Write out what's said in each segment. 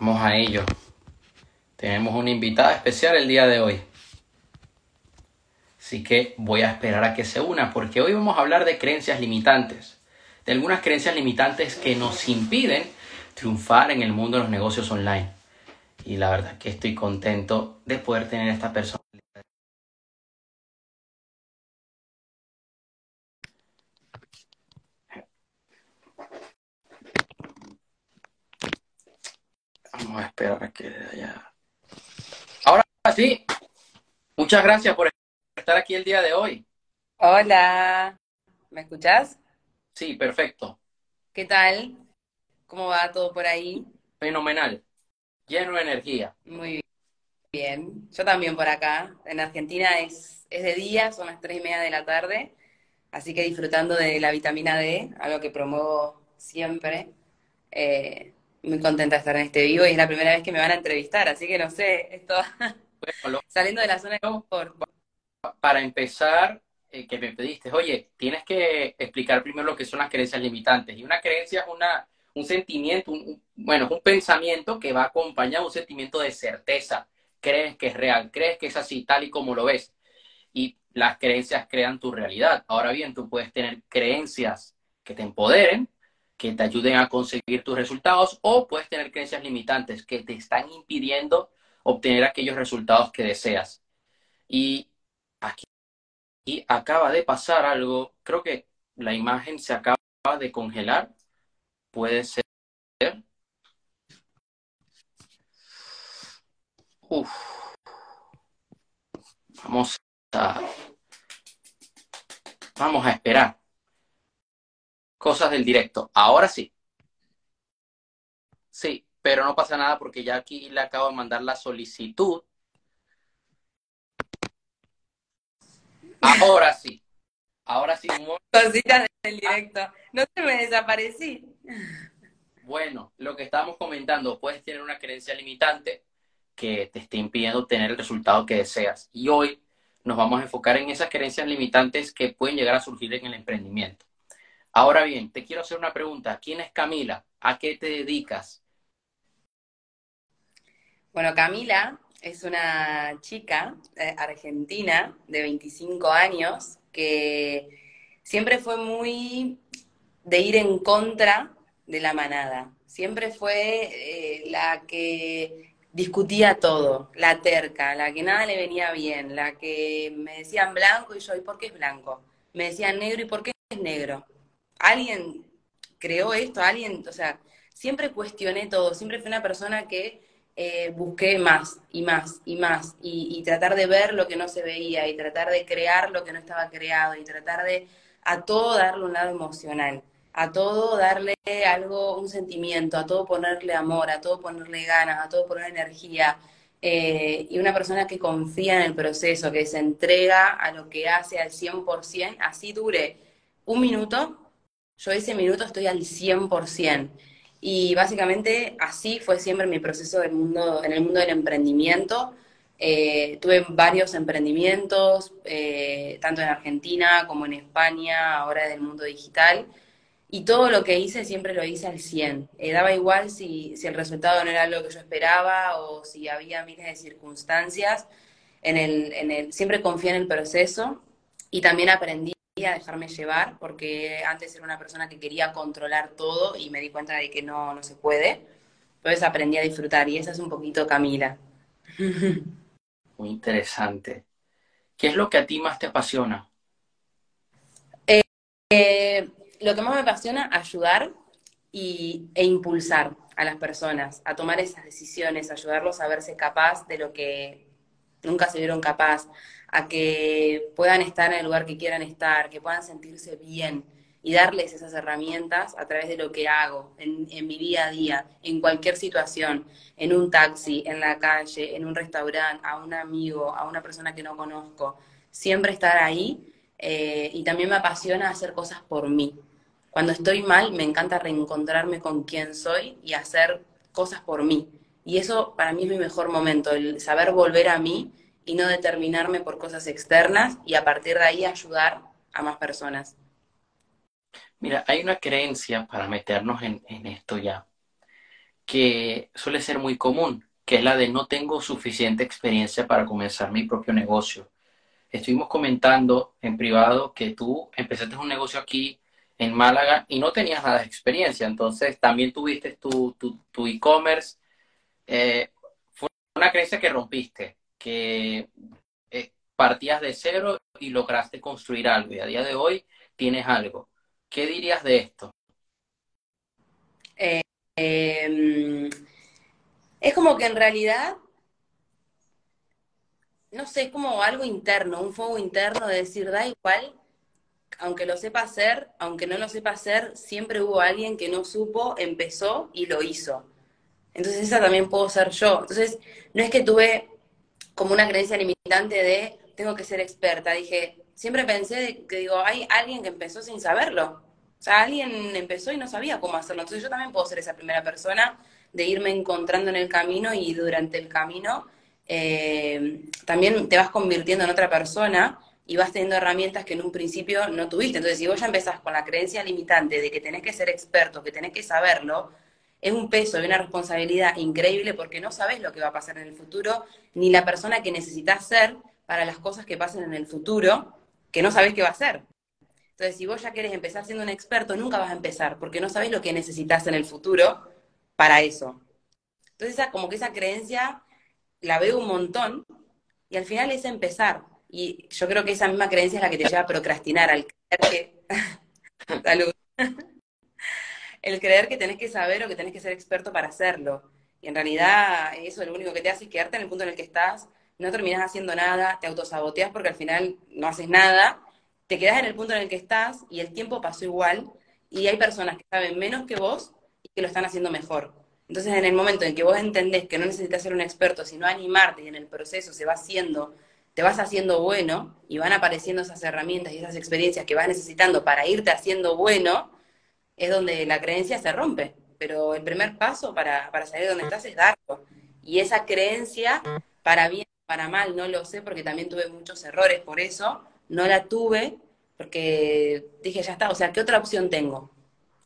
Vamos a ello. Tenemos una invitada especial el día de hoy. Así que voy a esperar a que se una porque hoy vamos a hablar de creencias limitantes. De algunas creencias limitantes que nos impiden triunfar en el mundo de los negocios online. Y la verdad que estoy contento de poder tener a esta persona. Vamos a esperar a que haya... Ahora sí, muchas gracias por estar aquí el día de hoy. Hola, ¿me escuchás? Sí, perfecto. ¿Qué tal? ¿Cómo va todo por ahí? Fenomenal. Lleno de energía. Muy bien. Yo también por acá. En Argentina es, es de día, son las tres y media de la tarde. Así que disfrutando de la vitamina D, algo que promuevo siempre. Eh, muy contenta de estar en este vivo y es la primera vez que me van a entrevistar, así que no sé, esto saliendo de la zona de confort. Para empezar, eh, que me pediste, oye, tienes que explicar primero lo que son las creencias limitantes. Y una creencia es una, un sentimiento, un, bueno, es un pensamiento que va acompañado de un sentimiento de certeza. Crees que es real, crees que es así, tal y como lo ves. Y las creencias crean tu realidad. Ahora bien, tú puedes tener creencias que te empoderen, que te ayuden a conseguir tus resultados o puedes tener creencias limitantes que te están impidiendo obtener aquellos resultados que deseas. Y aquí acaba de pasar algo, creo que la imagen se acaba de congelar, puede ser. Vamos a vamos a esperar cosas del directo. Ahora sí. Sí, pero no pasa nada porque ya aquí le acabo de mandar la solicitud. Ahora sí. Ahora sí. Cositas del directo. No se me desaparecí. Bueno, lo que estábamos comentando, puedes tener una creencia limitante que te esté impidiendo obtener el resultado que deseas. Y hoy nos vamos a enfocar en esas creencias limitantes que pueden llegar a surgir en el emprendimiento. Ahora bien, te quiero hacer una pregunta. ¿Quién es Camila? ¿A qué te dedicas? Bueno, Camila es una chica eh, argentina de 25 años que siempre fue muy de ir en contra de la manada. Siempre fue eh, la que discutía todo, la terca, la que nada le venía bien, la que me decían blanco y yo, ¿y por qué es blanco? Me decían negro y ¿por qué es negro? Alguien creó esto, alguien, o sea, siempre cuestioné todo, siempre fui una persona que eh, busqué más y más y más y, tratar de ver lo que no se veía y tratar de crear lo que no estaba creado y tratar de a todo darle un lado emocional, a todo darle algo, un sentimiento, a todo ponerle amor, a todo ponerle ganas, a todo poner energía. Eh, y una persona que confía en el proceso, que se entrega a lo que hace al 100%, así dure un minuto, yo ese minuto estoy al 100%. Y básicamente así fue siempre mi proceso del mundo, en el mundo del emprendimiento. Eh, tuve varios emprendimientos, eh, tanto en Argentina como en España, ahora del mundo digital. Y todo lo que hice siempre lo hice al 100. Eh, daba igual si, si, el resultado no era lo que yo esperaba o si había miles de circunstancias. En el, en el, siempre confié en el proceso y también aprendí a dejarme llevar, porque antes era una persona que quería controlar todo y me di cuenta de que no, no se puede. Entonces aprendí a disfrutar y esa es un poquito Camila. Muy interesante. ¿Qué es lo que a ti más te apasiona? Eh, eh, lo que más me apasiona, ayudar y, e impulsar a las personas a tomar esas decisiones, ayudarlos a verse capaz de lo que nunca se vieron capaz, a que puedan estar en el lugar que quieran estar, que puedan sentirse bien y darles esas herramientas a través de lo que hago en, mi día a día, en cualquier situación, en un taxi, en la calle, en un restaurante, a un amigo, a una persona que no conozco. Siempre estar ahí eh, y también me apasiona hacer cosas por mí. Cuando estoy mal, me encanta reencontrarme con quien soy y hacer cosas por mí. Y eso para mí es mi mejor momento, el saber volver a mí y no determinarme por cosas externas y a partir de ahí ayudar a más personas. Mira, hay una creencia para meternos en, esto ya, que suele ser muy común, que es la de no tengo suficiente experiencia para comenzar mi propio negocio. Estuvimos comentando en privado que tú empezaste un negocio aquí en Málaga y no tenías nada de experiencia, entonces también tuviste tu, tu, e-commerce. Eh, fue una creencia que rompiste, que eh, partías de cero y lograste construir algo y a día de hoy tienes algo. ¿Qué dirías de esto? Eh, em, es como que en realidad, no sé, es como algo interno, un fuego interno de decir, da igual, aunque lo sepa hacer, aunque no lo sepa hacer, siempre hubo alguien que no supo, empezó y lo hizo. Entonces esa también puedo ser yo. Entonces, no es que tuve como una creencia limitante de tengo que ser experta. Dije, siempre pensé que digo, hay alguien que empezó sin saberlo. O sea, alguien empezó y no sabía cómo hacerlo. Entonces yo también puedo ser esa primera persona de irme encontrando en el camino y durante el camino eh, también te vas convirtiendo en otra persona y vas teniendo herramientas que en un principio no tuviste. Entonces, si vos ya empezás con la creencia limitante de que tenés que ser experto, que tenés que saberlo, es un peso y una responsabilidad increíble porque no sabes lo que va a pasar en el futuro, ni la persona que necesitas ser para las cosas que pasen en el futuro, que no sabes qué va a ser. Entonces, si vos ya querés empezar siendo un experto, nunca vas a empezar, porque no sabes lo que necesitas en el futuro para eso. Entonces, como que esa creencia la veo un montón, y al final es empezar. Y yo creo que esa misma creencia es la que te lleva a procrastinar, al creer que... Salud. el creer que tenés que saber o que tenés que ser experto para hacerlo. Y en realidad eso es lo único que te hace es quedarte en el punto en el que estás, no terminas haciendo nada, te autosaboteas porque al final no haces nada te quedas en el punto en el que estás y el tiempo pasó igual y hay personas que saben menos que vos y que lo están haciendo mejor. Entonces, en el momento en que vos entendés que no necesitas ser un experto, sino animarte y en el proceso se va haciendo, te vas haciendo bueno y van apareciendo esas herramientas y esas experiencias que vas necesitando para irte haciendo bueno, es donde la creencia se rompe. Pero el primer paso para, para salir de donde estás es darlo. Y esa creencia, para bien o para mal, no lo sé porque también tuve muchos errores por eso, no la tuve porque dije, ya está, o sea, ¿qué otra opción tengo?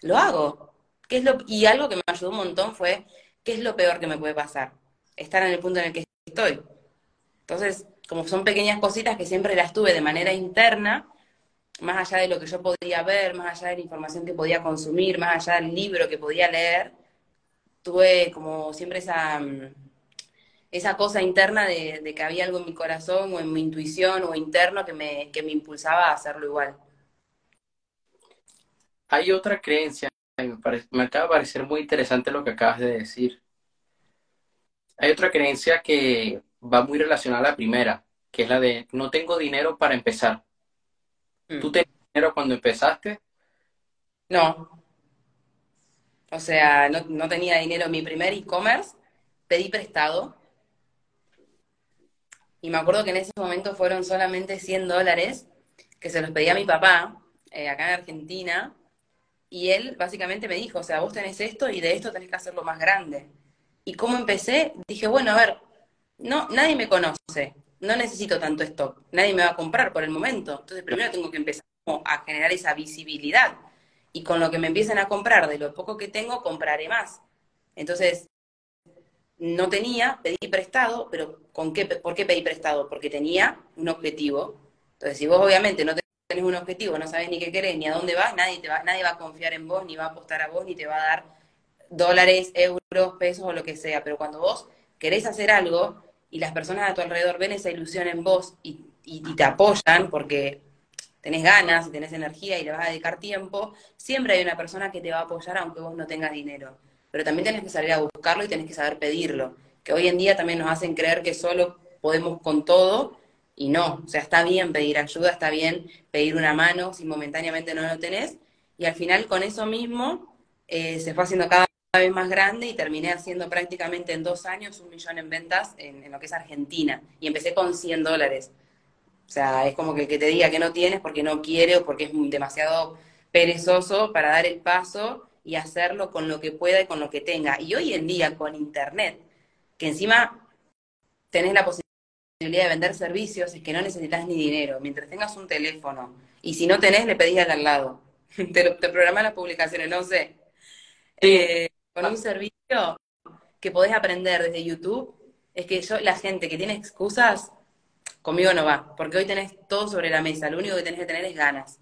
Lo hago. ¿Qué es lo, y algo que me ayudó un montón fue, ¿qué es lo peor que me puede pasar? Estar en el punto en el que estoy. Entonces, como son pequeñas cositas que siempre las tuve de manera interna, más allá de lo que yo podía ver, más allá de la información que podía consumir, más allá del libro que podía leer, tuve como siempre esa, mm, esa cosa interna de, que había algo en mi corazón o en mi intuición o interno que me, que me impulsaba a hacerlo igual. Hay otra creencia, me, me acaba de parecer muy interesante lo que acabas de decir. Hay otra creencia que va muy relacionada a la primera, que es la de no tengo dinero para empezar. Mm. ¿Tú tenías dinero cuando empezaste? No. O sea, no, tenía dinero. Mi primer e-commerce pedí prestado y me acuerdo que en ese momento fueron solamente 100 dólares que se los pedía a mi papá, eh, acá en Argentina, y él básicamente me dijo, o sea, vos tenés esto y de esto tenés que hacerlo más grande. Y cómo empecé, dije, bueno, a ver, no, nadie me conoce, no necesito tanto stock, nadie me va a comprar por el momento. Entonces primero tengo que empezar a generar esa visibilidad. Y con lo que me empiecen a comprar, de lo poco que tengo, compraré más. Entonces, no tenía, pedí prestado, pero ¿con qué, ¿por qué pedí prestado? Porque tenía un objetivo. Entonces, si vos obviamente no tenés un objetivo, no sabes ni qué querés, ni a dónde vas, nadie, te va, nadie va a confiar en vos, ni va a apostar a vos, ni te va a dar dólares, euros, pesos o lo que sea. Pero cuando vos querés hacer algo y las personas a tu alrededor ven esa ilusión en vos y, te apoyan porque tenés ganas, tenés energía y le vas a dedicar tiempo, siempre hay una persona que te va a apoyar aunque vos no tengas dinero. Pero también tenés que salir a buscarlo y tenés que saber pedirlo, que hoy en día también nos hacen creer que solo podemos con todo y no, o sea, está bien pedir ayuda, está bien pedir una mano si momentáneamente no lo tenés, y al final con eso mismo eh, se fue haciendo cada vez más grande y terminé haciendo prácticamente en dos años un millón en ventas en, lo que es Argentina, y empecé con 100 dólares. O sea, es como que el que te diga que no tienes porque no quiere o porque es demasiado perezoso para dar el paso y hacerlo con lo que pueda y con lo que tenga. Y hoy en día con Internet, que encima tenés la posibilidad de vender servicios, es que no necesitas ni dinero, mientras tengas un teléfono. Y si no tenés, le pedís al lado. te, te programas las publicaciones, no sé. Eh, con un servicio que podés aprender desde YouTube es que yo, la gente que tiene excusas, conmigo no va, porque hoy tenés todo sobre la mesa, lo único que tenés que tener es ganas.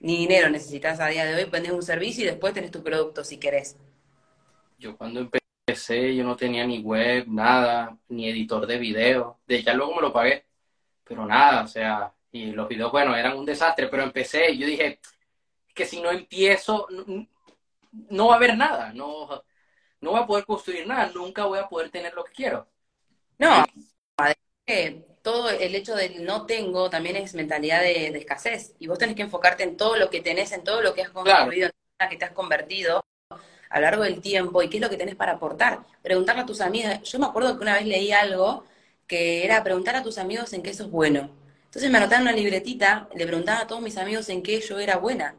Ni dinero necesitas a día de hoy, vendés un servicio y después tenés tu producto si querés. Yo cuando empecé, yo no tenía ni web, nada, ni editor de video. De ya luego me lo pagué, pero nada, o sea, y los videos, bueno, eran un desastre, pero empecé y yo dije que si no empiezo, no, va a haber nada, no, no voy a poder construir nada, nunca voy a poder tener lo que quiero. No, todo el hecho del no tengo también es mentalidad de, escasez. Y vos tenés que enfocarte en todo lo que tenés, en todo lo que has construido, en la que te has convertido a lo largo del tiempo y qué es lo que tenés para aportar. Preguntarle a tus amigas. Yo me acuerdo que una vez leí algo que era preguntar a tus amigos en qué sos bueno. Entonces me anotaron una libretita, le preguntaba a todos mis amigos en qué yo era buena.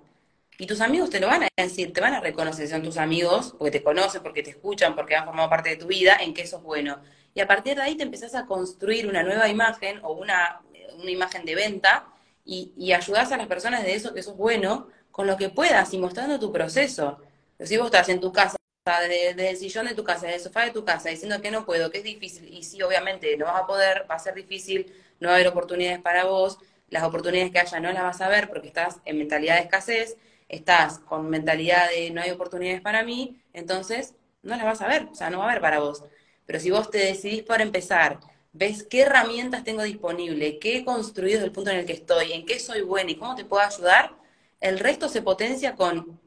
Y tus amigos te lo van a decir, te van a reconocer, son tus amigos, porque te conocen, porque te escuchan, porque han formado parte de tu vida, en qué sos bueno. Y a partir de ahí te empezás a construir una nueva imagen o una, una imagen de venta y, y ayudás a las personas de eso que sos bueno con lo que puedas y mostrando tu proceso. si vos estás en tu casa, desde, el sillón de tu casa, desde el sofá de tu casa, diciendo que no puedo, que es difícil, y sí, obviamente no vas a poder, va a ser difícil, no va a haber oportunidades para vos, las oportunidades que haya no las vas a ver porque estás en mentalidad de escasez, estás con mentalidad de no hay oportunidades para mí, entonces no las vas a ver, o sea, no va a haber para vos. Pero si vos te decidís por empezar, ves qué herramientas tengo disponible, qué he construido desde el punto en el que estoy, en qué soy buena y cómo te puedo ayudar, el resto se potencia con,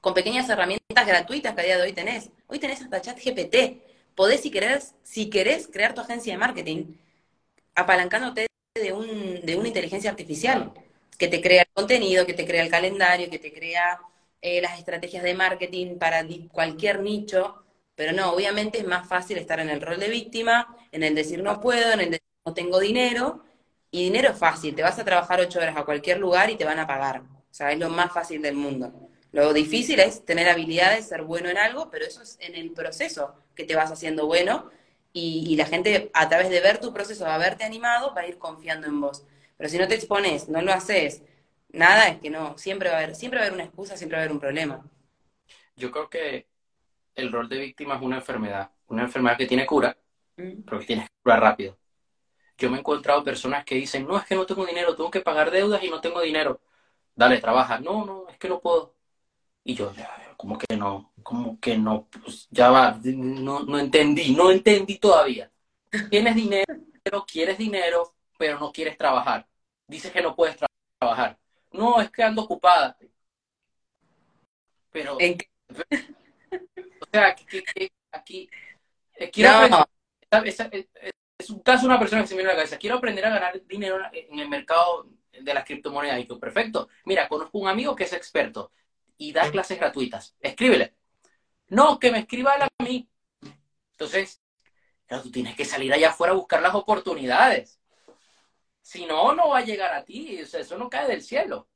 con pequeñas herramientas gratuitas que a día de hoy tenés. Hoy tenés hasta chat GPT. Podés, si querés, si querés, crear tu agencia de marketing, apalancándote de, un, de una inteligencia artificial que te crea el contenido, que te crea el calendario, que te crea eh, las estrategias de marketing para cualquier nicho, pero no, obviamente es más fácil estar en el rol de víctima, en el decir no puedo, en el decir no tengo dinero, y dinero es fácil, te vas a trabajar ocho horas a cualquier lugar y te van a pagar, o sea, es lo más fácil del mundo. Lo difícil es tener habilidades, ser bueno en algo, pero eso es en el proceso que te vas haciendo bueno y, la gente a través de ver tu proceso, de haberte animado, va a ir confiando en vos. Pero si no te expones, no lo haces, nada, es que no, siempre va a haber, siempre va a haber una excusa, siempre va a haber un problema. Yo creo que el rol de víctima es una enfermedad, una enfermedad que tiene cura, mm. pero que tiene cura rápido. Yo me he encontrado personas que dicen, no, es que no tengo dinero, tengo que pagar deudas y no tengo dinero. Dale, trabaja. No, no, es que no puedo. Y yo, como que no, como que no, pues ya va, no, no entendí, no entendí todavía. Tienes dinero, quieres dinero, pero no quieres trabajar. Dices que no puedes trabajar. No, es que ando ocupada. Pero, o sea, que, aquí, eh, quiero aprender, es, un caso de una persona que se me viene a la cabeza, quiero aprender a ganar dinero en el mercado de las criptomonedas. Y tú, perfecto. Mira, conozco un amigo que es experto y da clases gratuitas. Escríbele. No, que me escriba a mí. Entonces, tú tienes que salir allá afuera a buscar las oportunidades. Si no, no va a llegar a ti. eso no cae del cielo.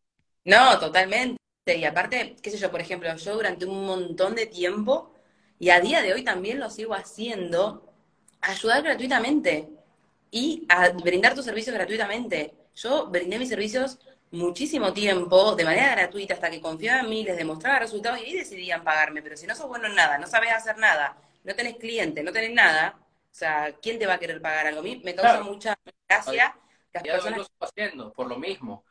No, totalmente. Y aparte, qué sé yo, por ejemplo, yo durante un montón de tiempo, y a día de hoy también lo sigo haciendo, ayudar gratuitamente y a brindar tus servicios gratuitamente. Yo brindé mis servicios muchísimo tiempo, de manera gratuita, hasta que confiaba en mí, les demostraba resultados y decidían pagarme. Pero si no sos bueno en nada, no sabes hacer nada, no tenés cliente, no tenés nada, o sea, ¿quién te va a querer pagar algo? A mí me causa mucha gracia las personas... lo estoy haciendo, por lo mismo.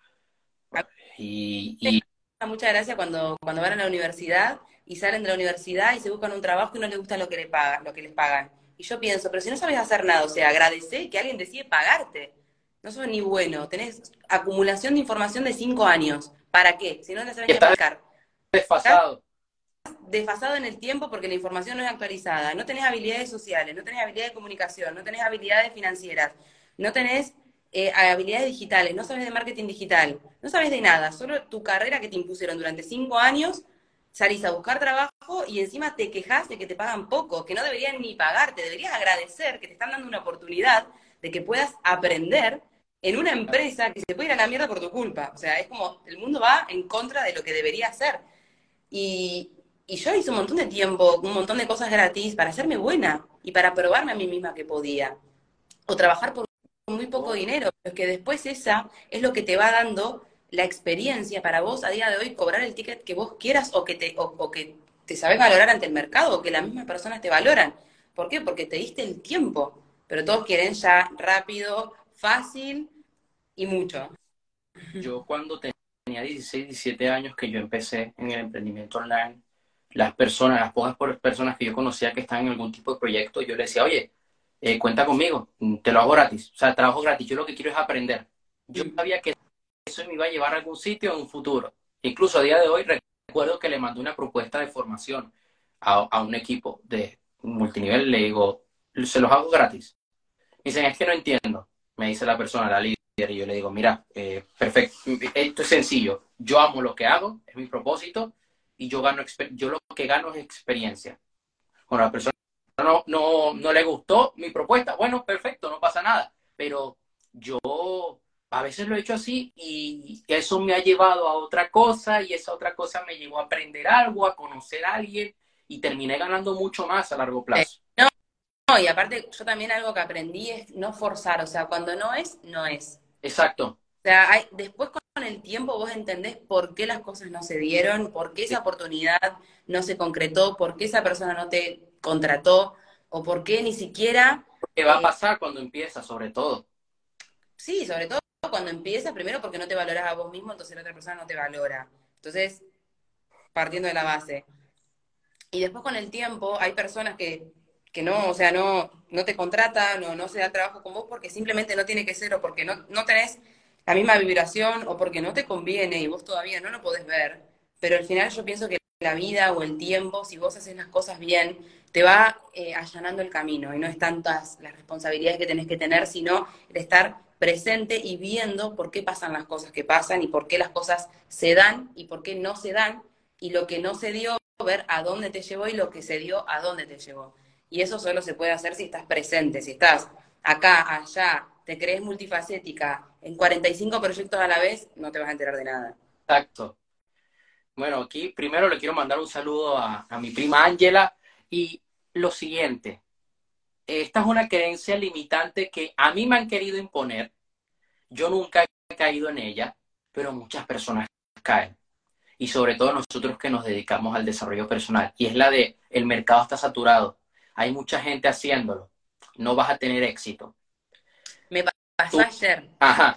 Y, y... Mucha gracia cuando, cuando van a la universidad y salen de la universidad y se buscan un trabajo y no les gusta lo que, le pagan, lo que les pagan. Y yo pienso, pero si no sabes hacer nada, o sea, agradece que alguien decide pagarte. No sos ni bueno, tenés acumulación de información de cinco años. ¿Para qué? Si no te sabes explicar. Desfasado. Desfasado en el tiempo porque la información no es actualizada. No tenés habilidades sociales, no tenés habilidades de comunicación, no tenés habilidades financieras, no tenés eh, habilidades digitales, no sabes de marketing digital, no sabes de nada, solo tu carrera que te impusieron durante cinco años, salís a buscar trabajo y encima te quejas de que te pagan poco, que no deberían ni pagarte, deberías agradecer que te están dando una oportunidad de que puedas aprender en una empresa que se puede ir a la mierda por tu culpa. O sea, es como el mundo va en contra de lo que debería ser. Y, y yo hice un montón de tiempo, un montón de cosas gratis para hacerme buena y para probarme a mí misma que podía. O trabajar por muy poco dinero, pero que después esa es lo que te va dando la experiencia para vos a día de hoy cobrar el ticket que vos quieras o que te, o, que te sabes valorar ante el mercado o que las mismas personas te valoran. ¿Por qué? Porque te diste el tiempo, pero todos quieren ya rápido, fácil y mucho. Yo cuando tenía 16, 17 años que yo empecé en el emprendimiento online, las personas, las pocas personas que yo conocía que estaban en algún tipo de proyecto, yo les decía, oye, eh, cuenta conmigo, te lo hago gratis, o sea, trabajo gratis, yo lo que quiero es aprender. Yo sabía que eso me iba a llevar a algún sitio en un futuro. Incluso a día de hoy recuerdo que le mandé una propuesta de formación a, a un equipo de multinivel, le digo, se los hago gratis. Me dicen, es que no entiendo, me dice la persona, la líder, y yo le digo, mira, eh, perfecto, esto es sencillo, yo amo lo que hago, es mi propósito, y yo gano, yo lo que gano es experiencia. Bueno, la persona no, no, no le gustó mi propuesta, bueno, perfecto, no pasa nada, pero yo a veces lo he hecho así y eso me ha llevado a otra cosa y esa otra cosa me llevó a aprender algo, a conocer a alguien y terminé ganando mucho más a largo plazo. No, no, y aparte yo también algo que aprendí es no forzar, o sea, cuando no es, no es. Exacto. O sea, hay, después con el tiempo vos entendés por qué las cosas no se dieron, por qué esa oportunidad no se concretó, por qué esa persona no te contrató, o por qué ni siquiera... ¿Qué va a eh, pasar cuando empieza, sobre todo? Sí, sobre todo cuando empieza, primero porque no te valoras a vos mismo, entonces la otra persona no te valora. Entonces, partiendo de la base. Y después con el tiempo hay personas que, que no, o sea, no, no te contratan o no se da trabajo con vos porque simplemente no tiene que ser o porque no, no tenés la misma vibración o porque no te conviene y vos todavía no lo podés ver, pero al final yo pienso que la vida o el tiempo, si vos haces las cosas bien, te va eh, allanando el camino y no es tantas las responsabilidades que tenés que tener, sino el estar presente y viendo por qué pasan las cosas que pasan y por qué las cosas se dan y por qué no se dan y lo que no se dio, ver a dónde te llevó y lo que se dio, a dónde te llevó. Y eso solo se puede hacer si estás presente, si estás acá, allá, te crees multifacética, en 45 proyectos a la vez, no te vas a enterar de nada. Exacto. Bueno, aquí primero le quiero mandar un saludo a, mi prima Ángela y lo siguiente, esta es una creencia limitante que a mí me han querido imponer, yo nunca he caído en ella, pero muchas personas caen. Y sobre todo nosotros que nos dedicamos al desarrollo personal. Y es la de, el mercado está saturado, hay mucha gente haciéndolo, no vas a tener éxito. Pasó ayer.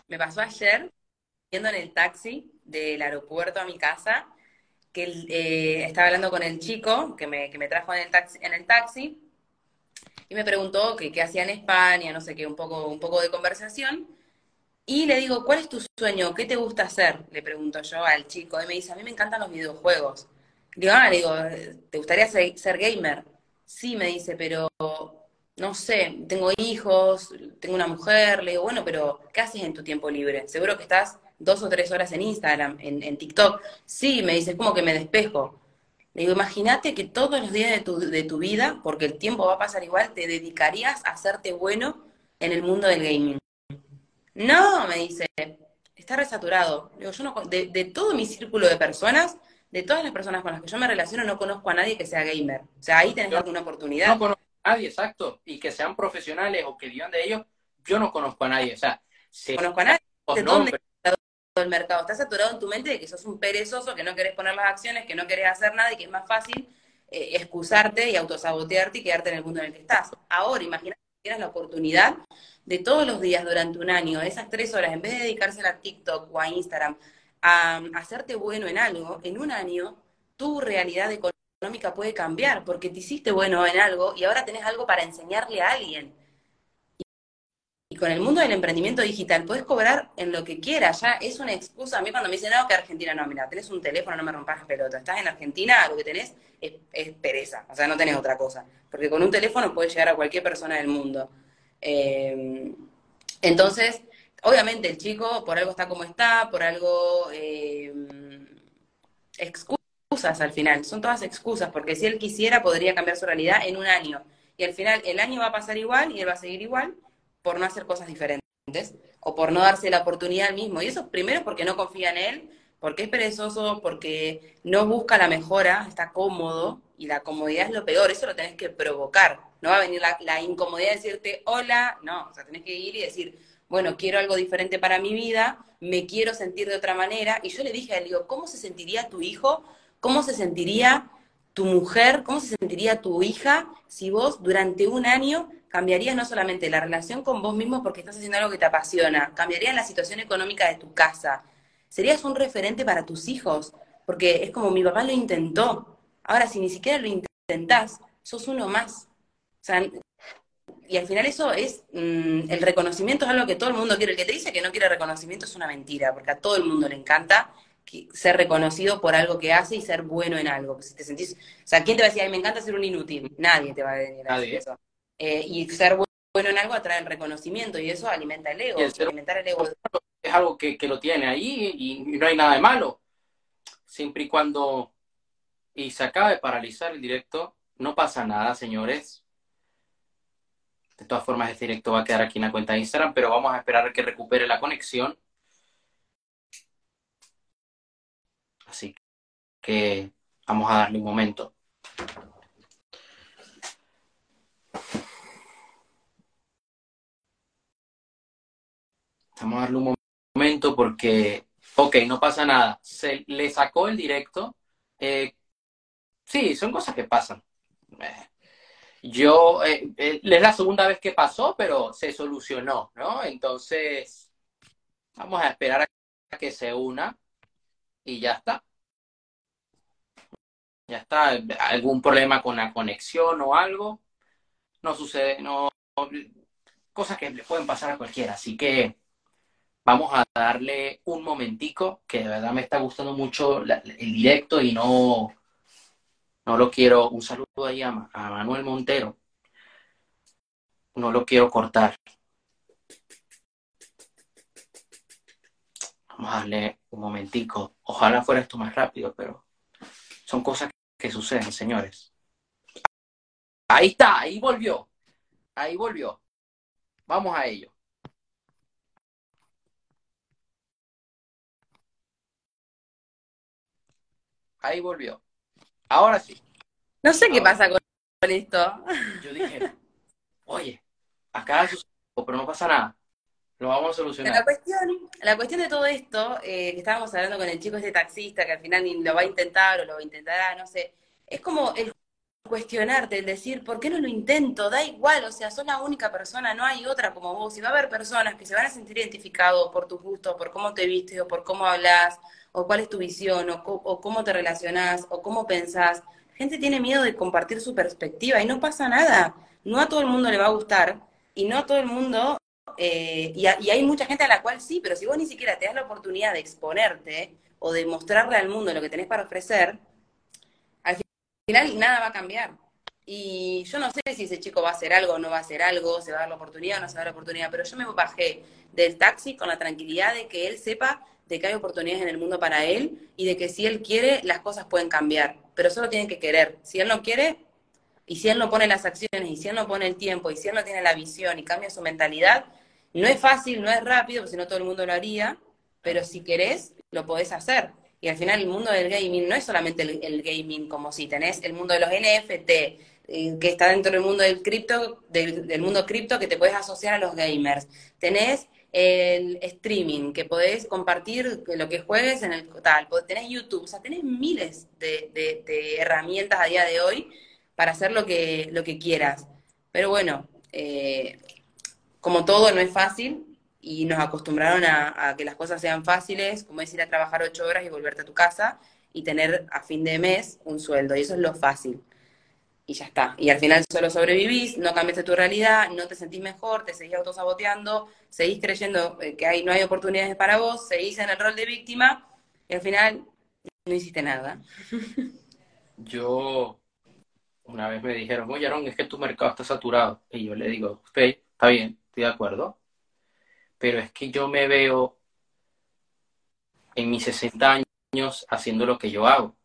Me pasó ayer, yendo en el taxi del aeropuerto a mi casa, que eh, estaba hablando con el chico que me, que me trajo en el taxi, en el taxi y me preguntó qué hacía en España, no sé qué, un poco, un poco de conversación. Y le digo, ¿cuál es tu sueño? ¿Qué te gusta hacer? Le pregunto yo al chico. Y me dice, a mí me encantan los videojuegos. Digo, ah, le digo, ¿te gustaría ser gamer? Sí, me dice, pero no sé, tengo hijos, tengo una mujer, le digo, bueno, pero ¿qué haces en tu tiempo libre? Seguro que estás dos o tres horas en Instagram, en, TikTok. Sí, me dice, como que me despejo. Le digo, imagínate que todos los días de tu, de tu vida, porque el tiempo va a pasar igual, te dedicarías a hacerte bueno en el mundo del gaming. No, me dice, está resaturado. Digo, yo no, de, de, todo mi círculo de personas, de todas las personas con las que yo me relaciono, no conozco a nadie que sea gamer. O sea, ahí tenés alguna oportunidad. No nadie, exacto, y que sean profesionales o que vivan de ellos, yo no conozco a nadie, o sea, se conozco a nadie. ¿De dónde está el mercado? Está saturado en tu mente de que sos un perezoso, que no querés poner las acciones, que no querés hacer nada y que es más fácil eh, excusarte y autosabotearte y quedarte en el mundo en el que estás. Ahora, imagínate que tienes la oportunidad de todos los días durante un año, esas tres horas, en vez de dedicársela a TikTok o a Instagram, a, a hacerte bueno en algo, en un año, tu realidad económica puede cambiar, porque te hiciste bueno en algo y ahora tenés algo para enseñarle a alguien. Y con el mundo del emprendimiento digital puedes cobrar en lo que quieras, ya es una excusa. A mí cuando me dicen, no, que Argentina no, mira, tenés un teléfono, no me rompas la pelota. Estás en Argentina, lo que tenés es, pereza, o sea, no tenés otra cosa. Porque con un teléfono puedes llegar a cualquier persona del mundo. Eh, entonces, obviamente el chico por algo está como está, por algo eh, excusa al final, son todas excusas, porque si él quisiera podría cambiar su realidad en un año. Y al final el año va a pasar igual y él va a seguir igual por no hacer cosas diferentes o por no darse la oportunidad al mismo. Y eso primero porque no confía en él, porque es perezoso, porque no busca la mejora, está cómodo y la comodidad es lo peor, eso lo tenés que provocar. No va a venir la, la incomodidad de decirte hola, no, o sea, tenés que ir y decir, bueno, quiero algo diferente para mi vida, me quiero sentir de otra manera. Y yo le dije a él, digo, ¿cómo se sentiría tu hijo ¿Cómo se sentiría tu mujer, cómo se sentiría tu hija si vos durante un año cambiarías no solamente la relación con vos mismo porque estás haciendo algo que te apasiona, cambiarías la situación económica de tu casa, serías un referente para tus hijos, porque es como mi papá lo intentó. Ahora, si ni siquiera lo intentás, sos uno más. O sea, y al final eso es, mm, el reconocimiento es algo que todo el mundo quiere. El que te dice que no quiere reconocimiento es una mentira, porque a todo el mundo le encanta ser reconocido por algo que hace y ser bueno en algo. Si te sentís, o sea, ¿quién te va a decir, me encanta ser un inútil? Nadie te va a venir a decir eso. Eh, y ser bueno en algo atrae el reconocimiento y eso alimenta el ego. alimentar el ego es algo que, lo tiene ahí y, no hay nada de malo. Siempre y cuando y se acaba de paralizar el directo, no pasa nada, señores. De todas formas, este directo va a quedar aquí en la cuenta de Instagram, pero vamos a esperar a que recupere la conexión. Así que vamos a darle un momento. Vamos a darle un momento porque, ok, no pasa nada. Se le sacó el directo. Eh, sí, son cosas que pasan. Eh, yo, eh, es la segunda vez que pasó, pero se solucionó, ¿no? Entonces, vamos a esperar a que se una y ya está. Ya está. ¿Algún problema con la conexión o algo? No sucede, no. Cosas que le pueden pasar a cualquiera. Así que vamos a darle un momentico, que de verdad me está gustando mucho el directo y no, no lo quiero. Un saludo ahí a, a Manuel Montero. No lo quiero cortar. Vamos a darle un momentico. Ojalá fuera esto más rápido, pero son cosas que suceden, señores. Ahí está, ahí volvió. Ahí volvió. Vamos a ello. Ahí volvió. Ahora sí. No sé qué pasa con esto. Yo dije, oye, acá sucedió, pero no pasa nada. Lo vamos a solucionar. La cuestión, la cuestión de todo esto, eh, que estábamos hablando con el chico este taxista, que al final ni lo va a intentar o lo intentará, no sé, es como el cuestionarte, el decir, ¿por qué no lo intento? Da igual, o sea, sos la única persona, no hay otra como vos. Y va a haber personas que se van a sentir identificados por tus gustos, por cómo te vistes, o por cómo hablas, o cuál es tu visión, o, cómo te relacionás, o cómo pensás. gente tiene miedo de compartir su perspectiva y no pasa nada. No a todo el mundo le va a gustar y no a todo el mundo eh, y, hay mucha gente a la cual sí, pero si vos ni siquiera te das la oportunidad de exponerte o de mostrarle al mundo lo que tenés para ofrecer, al final nada va a cambiar. Y yo no sé si ese chico va a hacer algo o no va a hacer algo, se va a dar la oportunidad o no se va a dar la oportunidad, pero yo me bajé del taxi con la tranquilidad de que él sepa de que hay oportunidades en el mundo para él y de que si él quiere, las cosas pueden cambiar, pero solo tiene que querer. Si él no quiere, y si él no pone las acciones, y si él no pone el tiempo, y si él no tiene la visión y cambia su mentalidad, no es fácil, no es rápido, porque si no todo el mundo lo haría, pero si querés, lo podés hacer. Y al final el mundo del gaming no es solamente el, gaming como si tenés el mundo de los NFT, eh, que está dentro del mundo del cripto, del, mundo cripto que te puedes asociar a los gamers. Tenés el streaming, que podés compartir lo que juegues en el tal, tenés YouTube, o sea, tenés miles de, herramientas a día de hoy para hacer lo que, lo que quieras. Pero bueno, eh, como todo no es fácil y nos acostumbraron a, que las cosas sean fáciles, como es ir a trabajar ocho horas y volverte a tu casa y tener a fin de mes un sueldo. Y eso es lo fácil. Y ya está. Y al final solo sobrevivís, no cambiaste tu realidad, no te sentís mejor, te seguís autosaboteando, seguís creyendo eh, que hay, no hay oportunidades para vos, seguís en el rol de víctima y al final no hiciste nada. Yo una vez me dijeron, oye, Aaron, es que tu mercado está saturado. Y yo le digo, usted, está bien, estoy de acuerdo, pero es que yo me veo en mis 60 años haciendo lo que yo hago.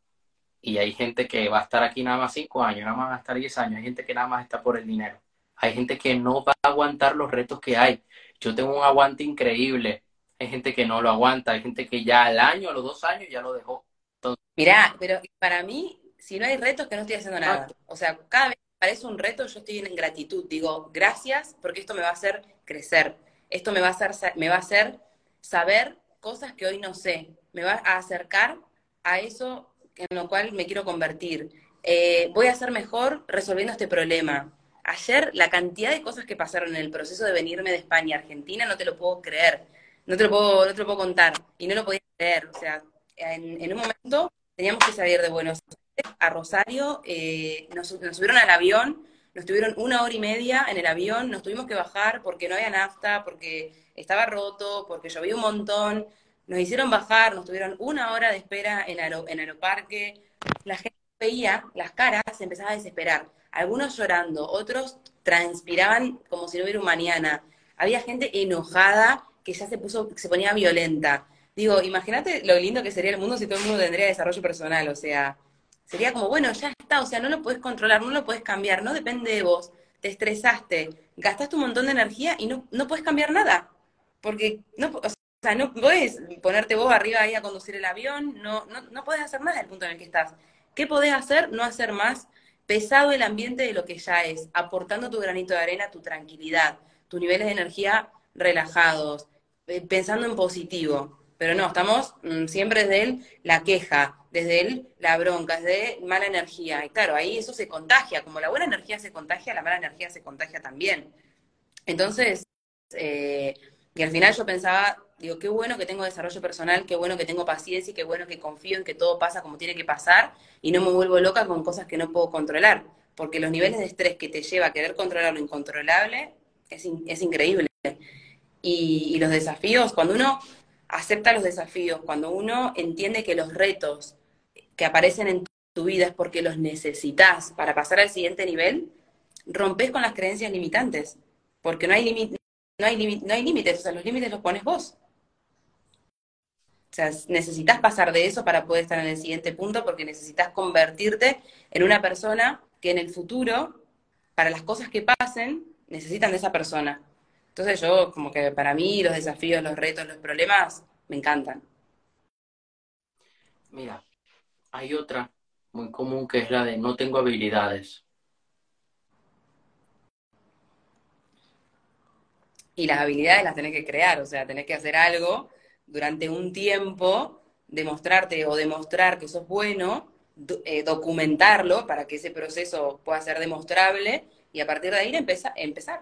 Y hay gente que va a estar aquí nada más 5 años, nada más va a estar 10 años. Hay gente que nada más está por el dinero. Hay gente que no va a aguantar los retos que hay. Yo tengo un aguante increíble. Hay gente que no lo aguanta. Hay gente que ya al año, a los dos años, ya lo dejó. Entonces, Mirá, pero para mí, si no hay retos, que no estoy haciendo nada. O sea, cada vez que parece un reto, yo estoy en gratitud. Digo, gracias, porque esto me va a hacer crecer esto me va a hacer, me va a hacer saber cosas que hoy no sé, me va a acercar a eso en lo cual me quiero convertir. eh, voy a ser mejor resolviendo este problema. Ayer la cantidad de cosas que pasaron en el proceso de venirme de España a Argentina no te lo puedo creer, no te lo puedo, no te lo puedo contar y no lo podía creer. O sea, en, un momento teníamos que salir de Buenos Aires a Rosario, eh, nos, subieron al avión, nos tuvieron una hora y media en el avión, nos tuvimos que bajar porque no había nafta, porque estaba roto, porque llovía un montón, nos hicieron bajar, nos tuvieron una hora de espera en, en Aeroparque, la gente veía las caras, se empezaba a desesperar, algunos llorando, otros transpiraban como si no hubiera un mañana, había gente enojada que ya se puso, se ponía violenta. Digo, imagínate lo lindo que sería el mundo si todo el mundo tendría desarrollo personal, o sea, sería como, bueno, ya está, o sea, no lo puedes controlar, no lo puedes cambiar, no depende de vos, te estresaste, gastaste un montón de energía y no, no puedes cambiar nada, porque no, o sea, no puedes ponerte vos arriba ahí a conducir el avión, no, no, no puedes hacer nada del punto en el que estás. ¿Qué podés hacer? No hacer más pesado el ambiente de lo que ya es, aportando tu granito de arena, tu tranquilidad, tus niveles de energía relajados, eh, pensando en positivo. Pero no, estamos mm, siempre desde él la queja, desde él la bronca, desde mala energía. Y claro, ahí eso se contagia. Como la buena energía se contagia, la mala energía se contagia también. Entonces, eh, y al final yo pensaba, digo, qué bueno que tengo desarrollo personal, qué bueno que tengo paciencia y qué bueno que confío en que todo pasa como tiene que pasar y no me vuelvo loca con cosas que no puedo controlar. Porque los niveles de estrés que te lleva a querer controlar lo incontrolable es, es increíble. y los desafíos, cuando uno acepta los desafíos, cuando uno entiende que los retos que aparecen en tu vida es porque los necesitas para pasar al siguiente nivel, rompes con las creencias limitantes, porque no hay, no hay, no hay límites, o sea, los límites los pones vos. O sea, necesitas pasar de eso para poder estar en el siguiente punto, porque necesitas convertirte en una persona que en el futuro, para las cosas que pasen, necesitan de esa persona. Entonces yo, como que para mí los desafíos, los retos, los problemas, me encantan. Mira, hay otra muy común que es la de no tengo habilidades. Y las habilidades las tenés que crear, o sea, tenés que hacer algo durante un tiempo, demostrarte o demostrar que sos bueno, eh, documentarlo para que ese proceso pueda ser demostrable y a partir de ahí empezar. empezar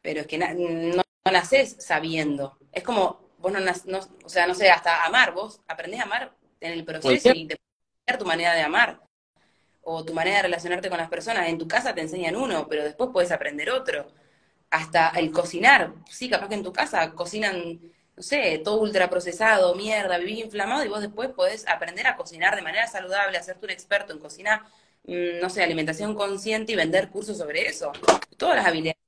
pero es que no, naces sabiendo. Es como, vos no, no, o sea, no sé, hasta amar, vos aprendés a amar en el proceso y te tu manera de amar o tu manera de relacionarte con las personas. En tu casa te enseñan uno, pero después puedes aprender otro. Hasta el cocinar, sí, capaz que en tu casa cocinan, no sé, todo ultraprocesado, mierda, vivís inflamado y vos después podés aprender a cocinar de manera saludable, hacerte un experto en cocina, mm, no sé, alimentación consciente y vender cursos sobre eso. Todas las habilidades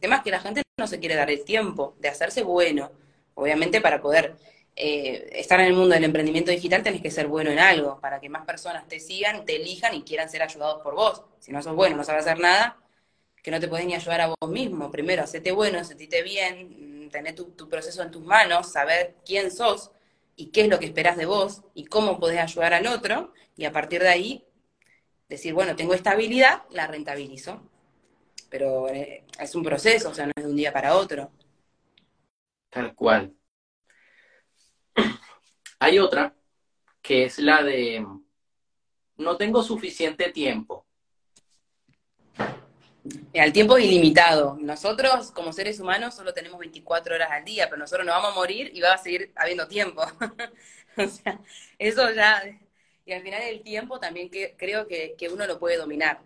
Además que la gente no se quiere dar el tiempo de hacerse bueno. Obviamente para poder eh, estar en el mundo del emprendimiento digital tenés que ser bueno en algo, para que más personas te sigan, te elijan y quieran ser ayudados por vos. Si no sos bueno, no sabes hacer nada, que no te podés ni ayudar a vos mismo. Primero, hacete bueno, sentite bien, tener tu, proceso en tus manos, saber quién sos y qué es lo que esperás de vos y cómo podés ayudar al otro, y a partir de ahí decir, bueno, tengo esta habilidad, la rentabilizo pero eh, es un proceso, o sea, no es de un día para otro. Tal cual. Hay otra que es la de no tengo suficiente tiempo. El tiempo es ilimitado. Nosotros, como seres humanos, solo tenemos 24 horas al día, pero nosotros nos vamos a morir y va a seguir habiendo tiempo. o sea, eso ya. Y al final el tiempo también que, creo que, que uno lo puede dominar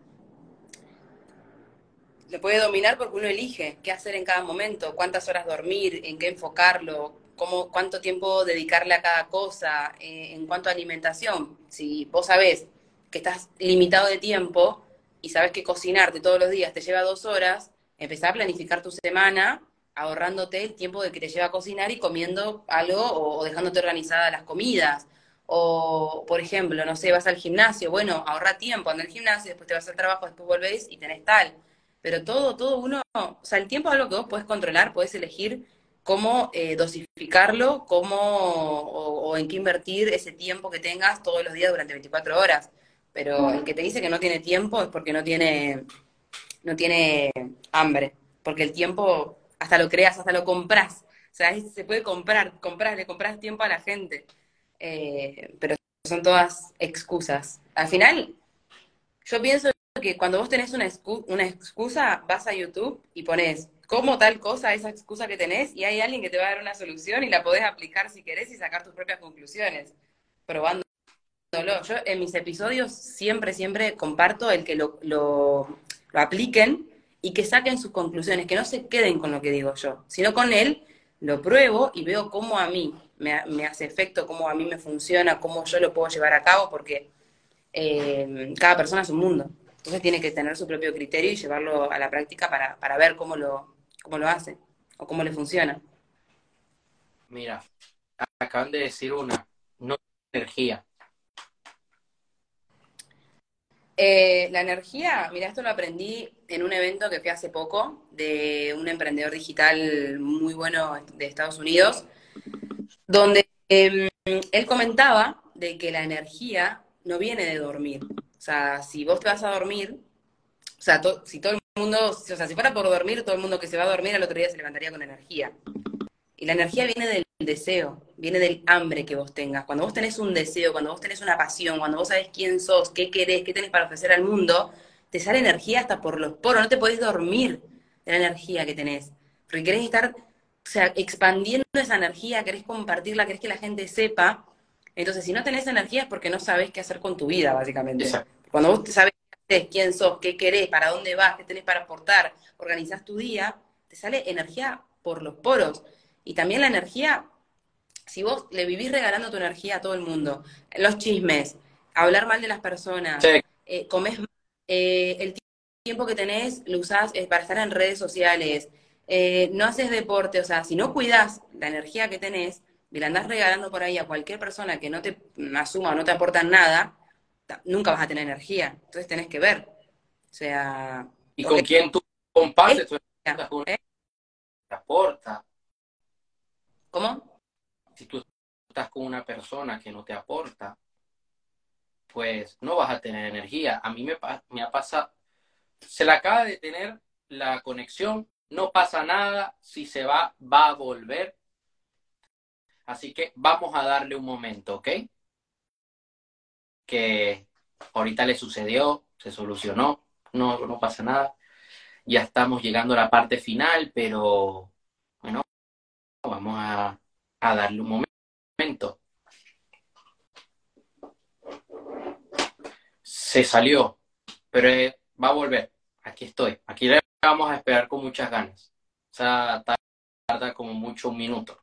lo puede dominar porque uno elige qué hacer en cada momento, cuántas horas dormir, en qué enfocarlo, cómo, cuánto tiempo dedicarle a cada cosa, eh, en cuanto a alimentación. Si vos sabés que estás limitado de tiempo y sabes que cocinarte todos los días te lleva dos horas, empezar a planificar tu semana ahorrándote el tiempo de que te lleva a cocinar y comiendo algo o, dejándote organizada las comidas. O, por ejemplo, no sé, vas al gimnasio, bueno, ahorra tiempo, anda al gimnasio, después te vas al trabajo, después volvés y tenés tal pero todo, todo uno, o sea, el tiempo es algo que vos podés controlar, podés elegir cómo eh, dosificarlo, cómo o, en qué invertir ese tiempo que tengas todos los días durante 24 horas. Pero el que te dice que no tiene tiempo es porque no tiene, no tiene hambre, porque el tiempo hasta lo creas, hasta lo compras. O sea, se puede comprar, compras, le compras tiempo a la gente. Eh, pero son todas excusas. Al final, Yo pienso que cuando vos tenés una, una excusa, vas a YouTube y pones cómo tal cosa, esa excusa que tenés, y hay alguien que te va a dar una solución y la podés aplicar si querés y sacar tus propias conclusiones, probándolo. Yo en mis episodios siempre, siempre comparto el que lo, lo, apliquen y que saquen sus conclusiones, que no se queden con lo que digo yo, sino con él lo pruebo y veo cómo a mí me, me, hace efecto, cómo a mí me funciona, cómo yo lo puedo llevar a cabo, porque eh, cada persona es un mundo. Entonces tiene que tener su propio criterio y llevarlo a la práctica para, para ver cómo lo, cómo lo hace o cómo le funciona. Mira, acaban de decir una, no energía. Eh, la energía, mira, esto lo aprendí en un evento que fui hace poco de un emprendedor digital muy bueno de Estados Unidos, donde em, él comentaba de que la energía no viene de dormir. O sea, si vos te vas a dormir, o sea, si todo el mundo, o sea, si fuera por dormir, todo el mundo que se va a dormir al otro día se levantaría con energía. Y la energía viene del deseo, viene del hambre que vos tengas. Cuando vos tenés un deseo, cuando vos tenés una pasión, cuando vos sabés quién sos, qué querés, qué tenés para ofrecer al mundo, te sale energía hasta por los poros, no te podés dormir de la energía que tenés. Porque querés estar, o sea, expandiendo esa energía, querés compartirla, querés que la gente sepa. Entonces, si no tenés energía es porque no sabés qué hacer con tu vida, básicamente. Cuando vos sabés quién sos, qué querés, para dónde vas, qué tenés para aportar, organizás tu día, te sale energía por los poros. Y también la energía, si vos le vivís regalando tu energía a todo el mundo, los chismes, hablar mal de las personas, eh, comés eh, el tiempo que tenés lo usás eh, para estar en redes sociales, no haces deporte, o sea, si no cuidas la energía que tenés y la andás regalando por ahí a cualquier persona que no te asuma o no te aporta nada, nunca vas a tener energía. Entonces tenés que ver. O sea. ¿Y con quién tú compartes tu energía? ¿Te aporta? ¿Cómo? Si tú estás con una persona que no te aporta, pues no vas a tener energía. A mí me, me ha pasado, se le acaba de tener la conexión, no pasa nada, si se va, va a volver. Así que vamos a darle un momento, ¿ok? Que ahorita le sucedió, se solucionó, no, no pasa nada. Ya estamos llegando a la parte final, pero bueno, vamos a, darle un momento. Se salió, pero eh, va a volver. Aquí estoy. Aquí le vamos a esperar con muchas ganas. O sea, tarda como mucho un minuto.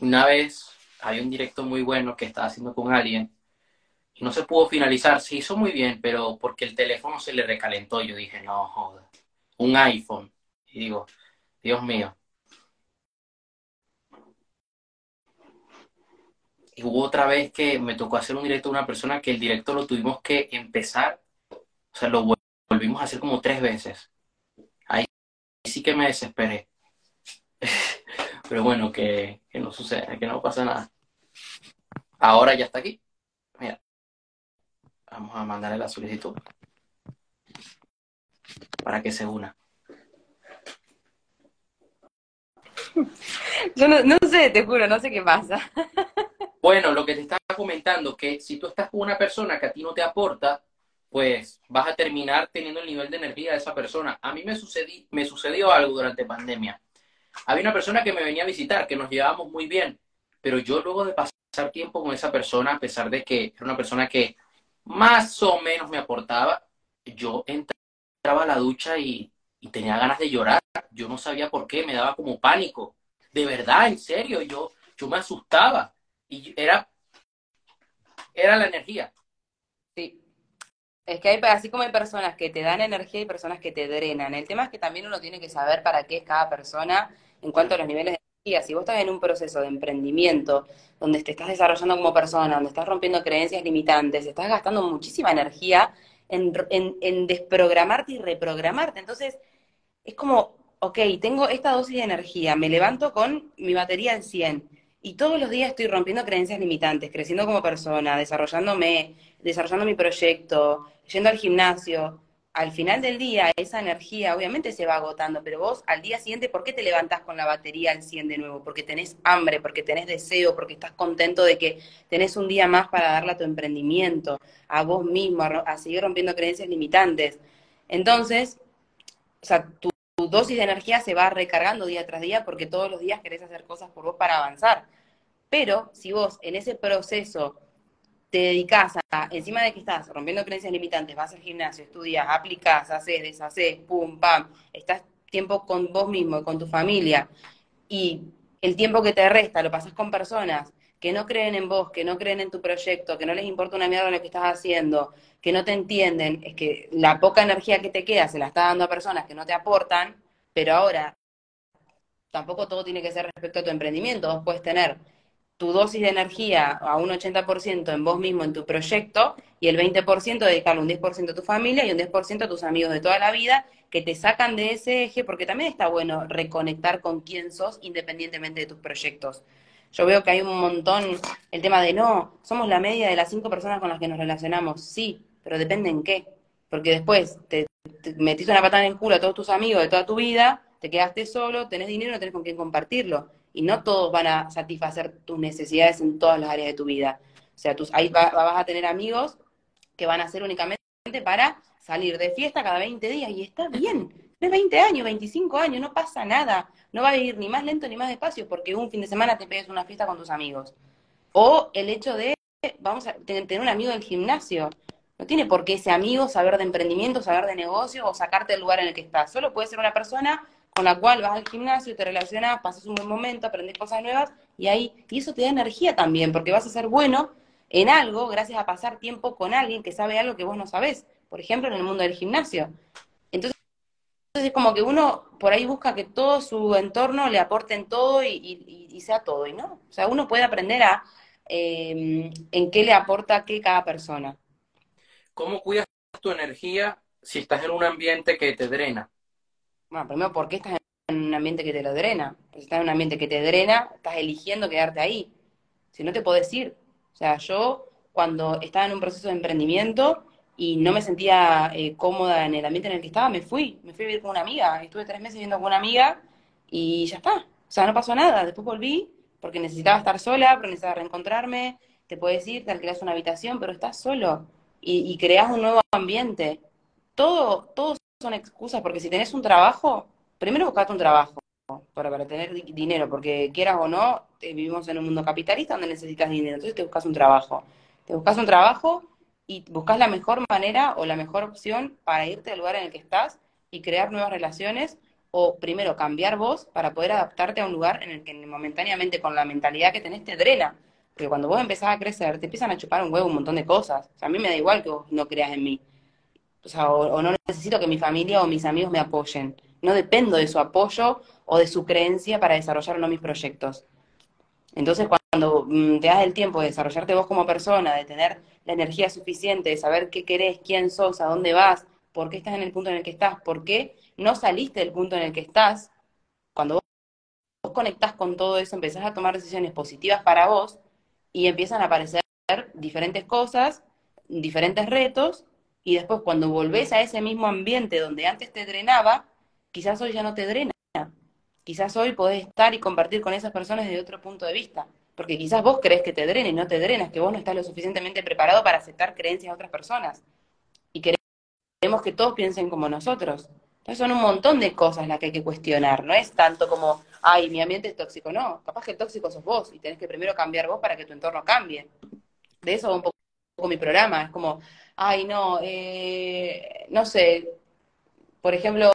Una vez había un directo muy bueno que estaba haciendo con alguien no se pudo finalizar. Se hizo muy bien, pero porque el teléfono se le recalentó. Yo dije, no, joda, un iPhone. Y digo, Dios mío. Y hubo otra vez que me tocó hacer un directo a una persona que el directo lo tuvimos que empezar, o sea, lo volvimos a hacer como tres veces. Ahí sí que me desesperé. Pero bueno, que, que no sucede, que no pasa nada. Ahora ya está aquí. Vamos a mandarle la solicitud para que se una. Yo no, no, sé, te juro, no sé qué pasa. Bueno, lo que te estaba comentando, que si tú estás con una persona que a ti no te aporta, pues vas a terminar teniendo el nivel de energía de esa persona. A mí me, sucedí, me sucedió algo durante pandemia. Había una persona que me venía a visitar, que nos llevábamos muy bien, pero yo luego de pasar tiempo con esa persona, a pesar de que era una persona que más o menos me aportaba, yo entraba a la ducha y, tenía ganas de llorar. Yo no sabía por qué, me daba como pánico. De verdad, en serio, yo, yo me asustaba. Y era, era la energía. Sí. Es que hay, así como hay personas que te dan energía y personas que te drenan. El tema es que también uno tiene que saber para qué es cada persona en cuanto a los niveles de. Si vos estás en un proceso de emprendimiento, donde te estás desarrollando como persona, donde estás rompiendo creencias limitantes, estás gastando muchísima energía en, desprogramarte y reprogramarte. Entonces, es como, ok, tengo esta dosis de energía, me levanto con mi batería al 100 y todos los días estoy rompiendo creencias limitantes, creciendo como persona, desarrollándome, desarrollando mi proyecto, yendo al gimnasio, al final del día esa energía obviamente se va agotando, pero vos al día siguiente, ¿por qué te levantás con la batería al 100 de nuevo? Porque tenés hambre, porque tenés deseo, porque estás contento de que tenés un día más para darle a tu emprendimiento, a vos mismo, a, seguir rompiendo creencias limitantes. Entonces, o sea, tu, tu dosis de energía se va recargando día tras día porque todos los días querés hacer cosas por vos para avanzar. Pero si vos en ese proceso te dedicas a, encima de que estás rompiendo creencias limitantes, vas al gimnasio, estudias, aplicás, haces, deshaces, pum, pam, estás tiempo con vos mismo, con tu familia, y el tiempo que te resta lo pasas con personas que no creen en vos, que no creen en tu proyecto, que no les importa una mierda lo que estás haciendo, que no te entienden, es que la poca energía que te queda se la está dando a personas que no te aportan, pero ahora tampoco todo tiene que ser respecto a tu emprendimiento, vos puedes tener tu dosis de energía a un 80% en vos mismo, en tu proyecto, y el 20% dedicarlo un 10% a tu familia y un 10% a tus amigos de toda la vida, que te sacan de ese eje, porque también está bueno reconectar con quién sos independientemente de tus proyectos. Yo veo que hay un montón el tema de no, somos la media de las cinco personas con las que nos relacionamos. Sí, pero depende en qué. Porque después te, metiste una patada en el culo a todos tus amigos de toda tu vida, te quedaste solo, tenés dinero, no tenés con quién compartirlo y no todos van a satisfacer tus necesidades en todas las áreas de tu vida. O sea, tus, ahí vas a tener amigos que van a ser únicamente para salir de fiesta cada 20 días y está bien. Tienes 20 años, 25 años, no pasa nada. No va a ir ni más lento ni más despacio porque un fin de semana te pegues una fiesta con tus amigos. O el hecho de, vamos a tener un amigo del gimnasio. No tiene por qué ese amigo saber de emprendimiento, saber de negocio o sacarte del lugar en el que estás. Solo puede ser una persona con la cual vas al gimnasio, te relacionas, pasas un buen momento, aprendes cosas nuevas y ahí, y eso te da energía también, porque vas a ser bueno en algo gracias a pasar tiempo con alguien que sabe algo que vos no sabés, por ejemplo, en el mundo del gimnasio. Entonces, es como que uno por ahí busca que todo su entorno le aporte en todo y, sea todo, y no. O sea, uno puede aprender a em, en qué le aporta qué cada persona. ¿Cómo cuidas tu energía si estás en un ambiente que te drena? Bueno, primero, ¿por qué estás en un ambiente que te lo drena? si estás en un ambiente que te drena, estás eligiendo quedarte ahí. Si no te podés ir. O sea, yo cuando estaba en un proceso de emprendimiento y no me sentía eh, cómoda en el ambiente en el que estaba, me fui. Me fui a vivir con una amiga. Estuve tres meses viviendo con una amiga y ya está. O sea, no pasó nada. Después volví porque necesitaba estar sola, pero necesitaba reencontrarme. Te puedes ir, te alquilas una habitación, pero estás solo y, y creas un nuevo ambiente. Todo, todo son excusas, porque si tenés un trabajo, primero buscate un trabajo para, para tener dinero, porque quieras o no, eh, vivimos en un mundo capitalista donde necesitas dinero, entonces te buscas un trabajo. Te buscas un trabajo y buscas la mejor manera o la mejor opción para irte al lugar en el que estás y crear nuevas relaciones o primero cambiar vos para poder adaptarte a un lugar en el que momentáneamente con la mentalidad que tenés te drena. Porque cuando vos empezás a crecer, te empiezan a chupar un huevo un montón de cosas. A mí me da igual que vos no creas en mí o, o, no necesito que mi familia o mis amigos me apoyen. No dependo de su apoyo o de su creencia para desarrollar o no mis proyectos. Entonces, cuando mm, te das el tiempo de desarrollarte vos como persona, de tener la energía suficiente, de saber qué querés, quién sos, a dónde vas, por qué estás en el punto en el que estás, por qué no saliste del punto en el que estás, cuando vos, vos conectás con todo eso, empezás a tomar decisiones positivas para vos y empiezan a aparecer diferentes cosas, diferentes retos, y después cuando volvés a ese mismo ambiente donde antes te drenaba, quizás hoy ya no te drena. Quizás hoy podés estar y compartir con esas personas desde otro punto de vista. Porque quizás vos crees que te drena y no te drenas, que vos no estás lo suficientemente preparado para aceptar creencias de otras personas. Y queremos que todos piensen como nosotros. Entonces son un montón de cosas las que hay que cuestionar. No es tanto como, ay, mi ambiente es tóxico. No, capaz que el tóxico sos vos y tenés que primero cambiar vos para que tu entorno cambie. De eso va un poco mi programa. Es como, ay, no, eh, no sé, por ejemplo,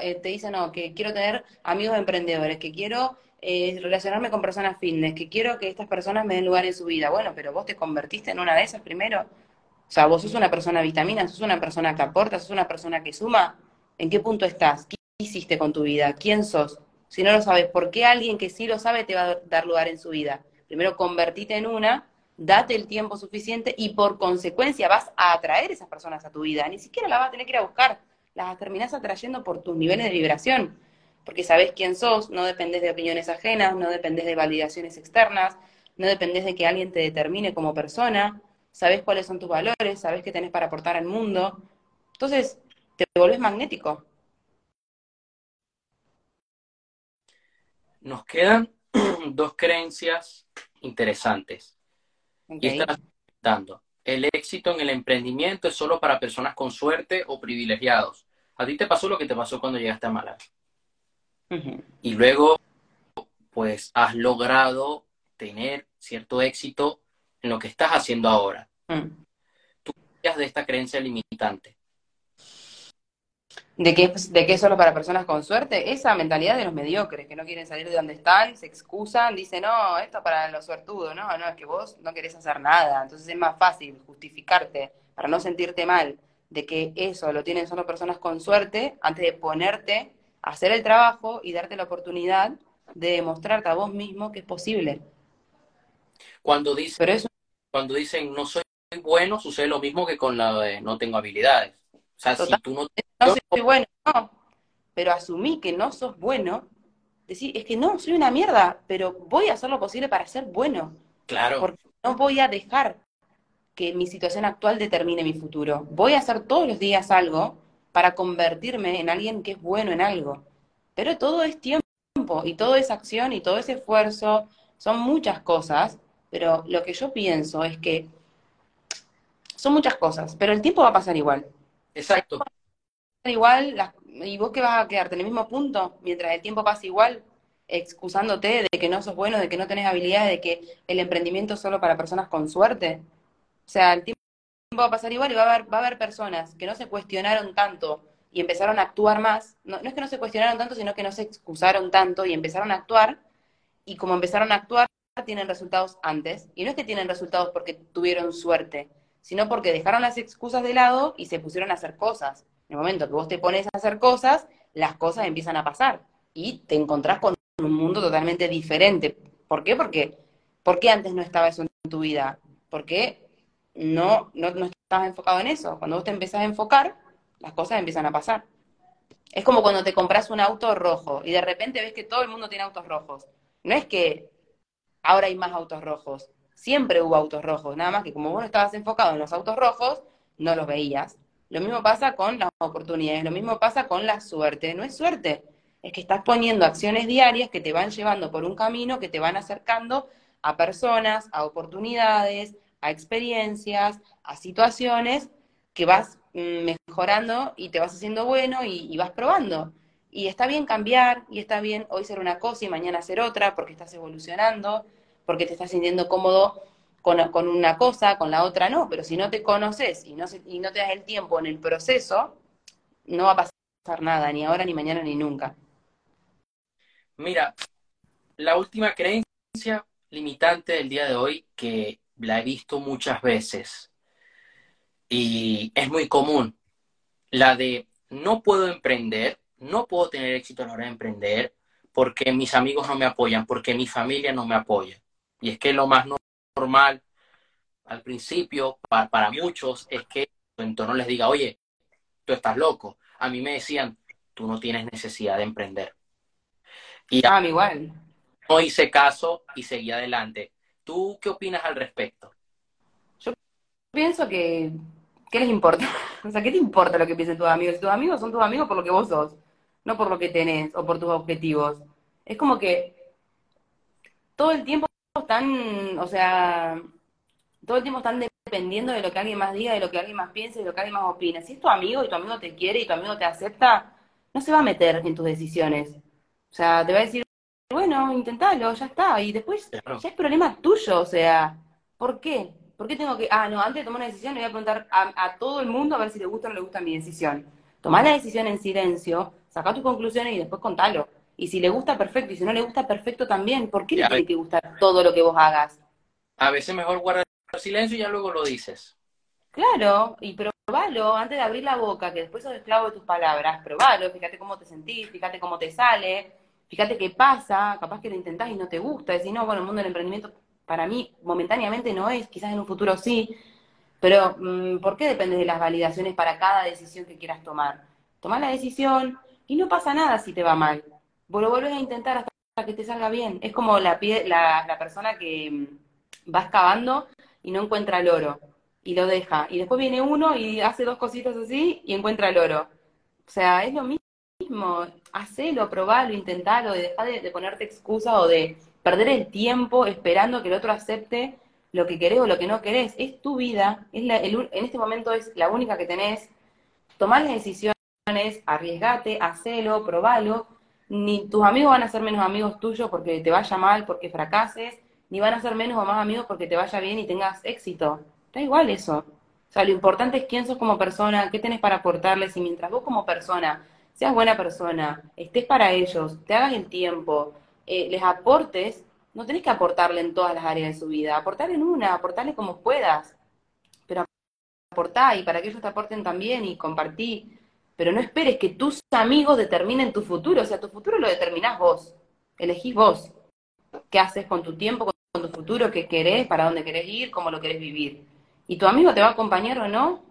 eh, te dicen, no, que quiero tener amigos emprendedores, que quiero eh, relacionarme con personas fitness, que quiero que estas personas me den lugar en su vida. Bueno, pero vos te convertiste en una de esas primero. O sea, vos sos una persona vitamina, sos una persona que aporta, sos una persona que suma. ¿En qué punto estás? ¿Qué hiciste con tu vida? ¿Quién sos? Si no lo sabes, ¿por qué alguien que sí lo sabe te va a dar lugar en su vida? Primero convertite en una date el tiempo suficiente y por consecuencia vas a atraer esas personas a tu vida. Ni siquiera las vas a tener que ir a buscar, las terminás atrayendo por tus niveles de vibración, porque sabes quién sos, no dependes de opiniones ajenas, no dependes de validaciones externas, no dependes de que alguien te determine como persona, sabes cuáles son tus valores, sabes qué tenés para aportar al mundo. Entonces, te vuelves magnético. Nos quedan dos creencias interesantes. Y están dando. El éxito en el emprendimiento es solo para personas con suerte o privilegiados. A ti te pasó lo que te pasó cuando llegaste a Málaga. Y luego, pues, has logrado tener cierto éxito en lo que estás haciendo ahora. Mm. ¿Tú qué de esta creencia limitante? ¿De que, ¿De que es solo para personas con suerte? Esa mentalidad de los mediocres, que no quieren salir de donde están, se excusan, dicen, no, esto es para los suertudos, no, no, es que vos no querés hacer nada, entonces es más fácil justificarte para no sentirte mal de que eso lo tienen solo personas con suerte, antes de ponerte a hacer el trabajo y darte la oportunidad de demostrarte a vos mismo que es posible. Cuando dicen, Pero eso... cuando dicen no soy bueno, sucede lo mismo que con la de no tengo habilidades. O sea, si tú no no soy bueno, no. Pero asumí que no sos bueno, decir, es que no, soy una mierda, pero voy a hacer lo posible para ser bueno. Claro. Porque no voy a dejar que mi situación actual determine mi futuro. Voy a hacer todos los días algo para convertirme en alguien que es bueno en algo. Pero todo es tiempo y todo es acción y todo es esfuerzo, son muchas cosas, pero lo que yo pienso es que son muchas cosas, pero el tiempo va a pasar igual. Exacto igual, ¿y vos qué vas a quedarte en el mismo punto mientras el tiempo pasa igual? excusándote de que no sos bueno, de que no tenés habilidades, de que el emprendimiento es solo para personas con suerte. O sea, el tiempo va a pasar igual y va a haber, va a haber personas que no se cuestionaron tanto y empezaron a actuar más. No, no es que no se cuestionaron tanto, sino que no se excusaron tanto y empezaron a actuar. Y como empezaron a actuar, tienen resultados antes. Y no es que tienen resultados porque tuvieron suerte, sino porque dejaron las excusas de lado y se pusieron a hacer cosas. En el momento que vos te pones a hacer cosas, las cosas empiezan a pasar y te encontrás con un mundo totalmente diferente. ¿Por qué? Porque, ¿por qué antes no estaba eso en tu vida? Porque no, no, no estabas enfocado en eso. Cuando vos te empezás a enfocar, las cosas empiezan a pasar. Es como cuando te compras un auto rojo y de repente ves que todo el mundo tiene autos rojos. No es que ahora hay más autos rojos. Siempre hubo autos rojos, nada más que como vos estabas enfocado en los autos rojos, no los veías. Lo mismo pasa con las oportunidades, lo mismo pasa con la suerte. No es suerte, es que estás poniendo acciones diarias que te van llevando por un camino, que te van acercando a personas, a oportunidades, a experiencias, a situaciones que vas mm, mejorando y te vas haciendo bueno y, vas probando. Y está bien cambiar, y está bien hoy ser una cosa y mañana ser otra, porque estás evolucionando, porque te estás sintiendo cómodo con, una cosa, con la otra no, pero si no te conoces y no, y no te das el tiempo en el proceso, no va a pasar nada, ni ahora, ni mañana, ni nunca. Mira, la última creencia limitante del día de hoy que la he visto muchas veces y es muy común, la de no puedo emprender, no puedo tener éxito a la hora de emprender porque mis amigos no me apoyan, porque mi familia no me apoya. Y es que lo más normal al principio para, muchos es que tu entorno les diga, oye, tú estás loco. A mí me decían, tú no tienes necesidad de emprender. Y a mí igual. No hice caso y seguí adelante. ¿Tú qué opinas al respecto? Yo pienso que, ¿qué les importa? O sea, ¿qué te importa lo que piensen tus amigos? Si tus amigos son tus amigos por lo que vos sos, no por lo que tenés o por tus objetivos. Es como que todo el tiempo están, o sea, todo el tiempo están dependiendo de lo que alguien más diga, de lo que alguien más piense, de lo que alguien más opina. Si es tu amigo y tu amigo te quiere y tu amigo te acepta, no se va a meter en tus decisiones. O sea, te va a decir, bueno, intentalo, ya está. Y después ya es problema tuyo. O sea, ¿por qué? ¿Por qué tengo que.? Ah, no, antes de tomar una decisión le voy a preguntar a, todo el mundo a ver si le gusta o no le gusta mi decisión. Tomá la decisión en silencio, saca tus conclusiones y después contalo. Y si le gusta, perfecto. Y si no le gusta, perfecto también. ¿Por qué le tiene que gustar todo lo que vos hagas? A veces mejor guardar silencio y ya luego lo dices. Claro, y probalo antes de abrir la boca, que después sos esclavo de tus palabras. Probalo, fíjate cómo te sentís, fíjate cómo te sale, fíjate qué pasa. Capaz que lo intentás y no te gusta. Decís, no, bueno, el mundo del emprendimiento para mí momentáneamente no es, quizás en un futuro sí. Pero, mm, ¿por qué depende de las validaciones para cada decisión que quieras tomar? Tomás la decisión y no pasa nada si te va mal vos vuelves a intentar hasta que te salga bien. Es como la, la, persona que mm, va excavando y no encuentra el oro y lo deja. Y después viene uno y hace dos cositas así y encuentra el oro. O sea, es lo mismo. Hacelo, probalo, intentalo, deja de, de ponerte excusa o de perder el tiempo esperando que el otro acepte lo que querés o lo que no querés. Es tu vida, es la, el, en este momento es la única que tenés. Tomar las decisiones, arriesgate, hacelo, probalo. Ni tus amigos van a ser menos amigos tuyos porque te vaya mal, porque fracases, ni van a ser menos o más amigos porque te vaya bien y tengas éxito. Da igual eso. O sea, lo importante es quién sos como persona, qué tenés para aportarles y mientras vos como persona seas buena persona, estés para ellos, te hagas el tiempo, eh, les aportes, no tenés que aportarle en todas las áreas de su vida, aportarle en una, aportarle como puedas, pero aportá y para que ellos te aporten también y compartí, pero no esperes que tus amigos determinen tu futuro, o sea, tu futuro lo determinás vos, elegís vos, qué haces con tu tiempo, con tu futuro, qué querés, para dónde querés ir, cómo lo querés vivir y tu amigo te va a acompañar o no,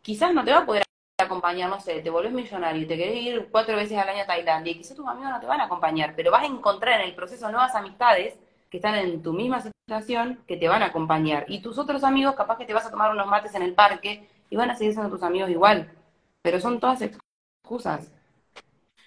quizás no te va a poder acompañar, no sé, te volvés millonario y te querés ir cuatro veces al año a Tailandia y quizás tus amigos no te van a acompañar, pero vas a encontrar en el proceso nuevas amistades que están en tu misma situación que te van a acompañar. Y tus otros amigos capaz que te vas a tomar unos mates en el parque y van a seguir siendo tus amigos igual. Pero son todas excusas.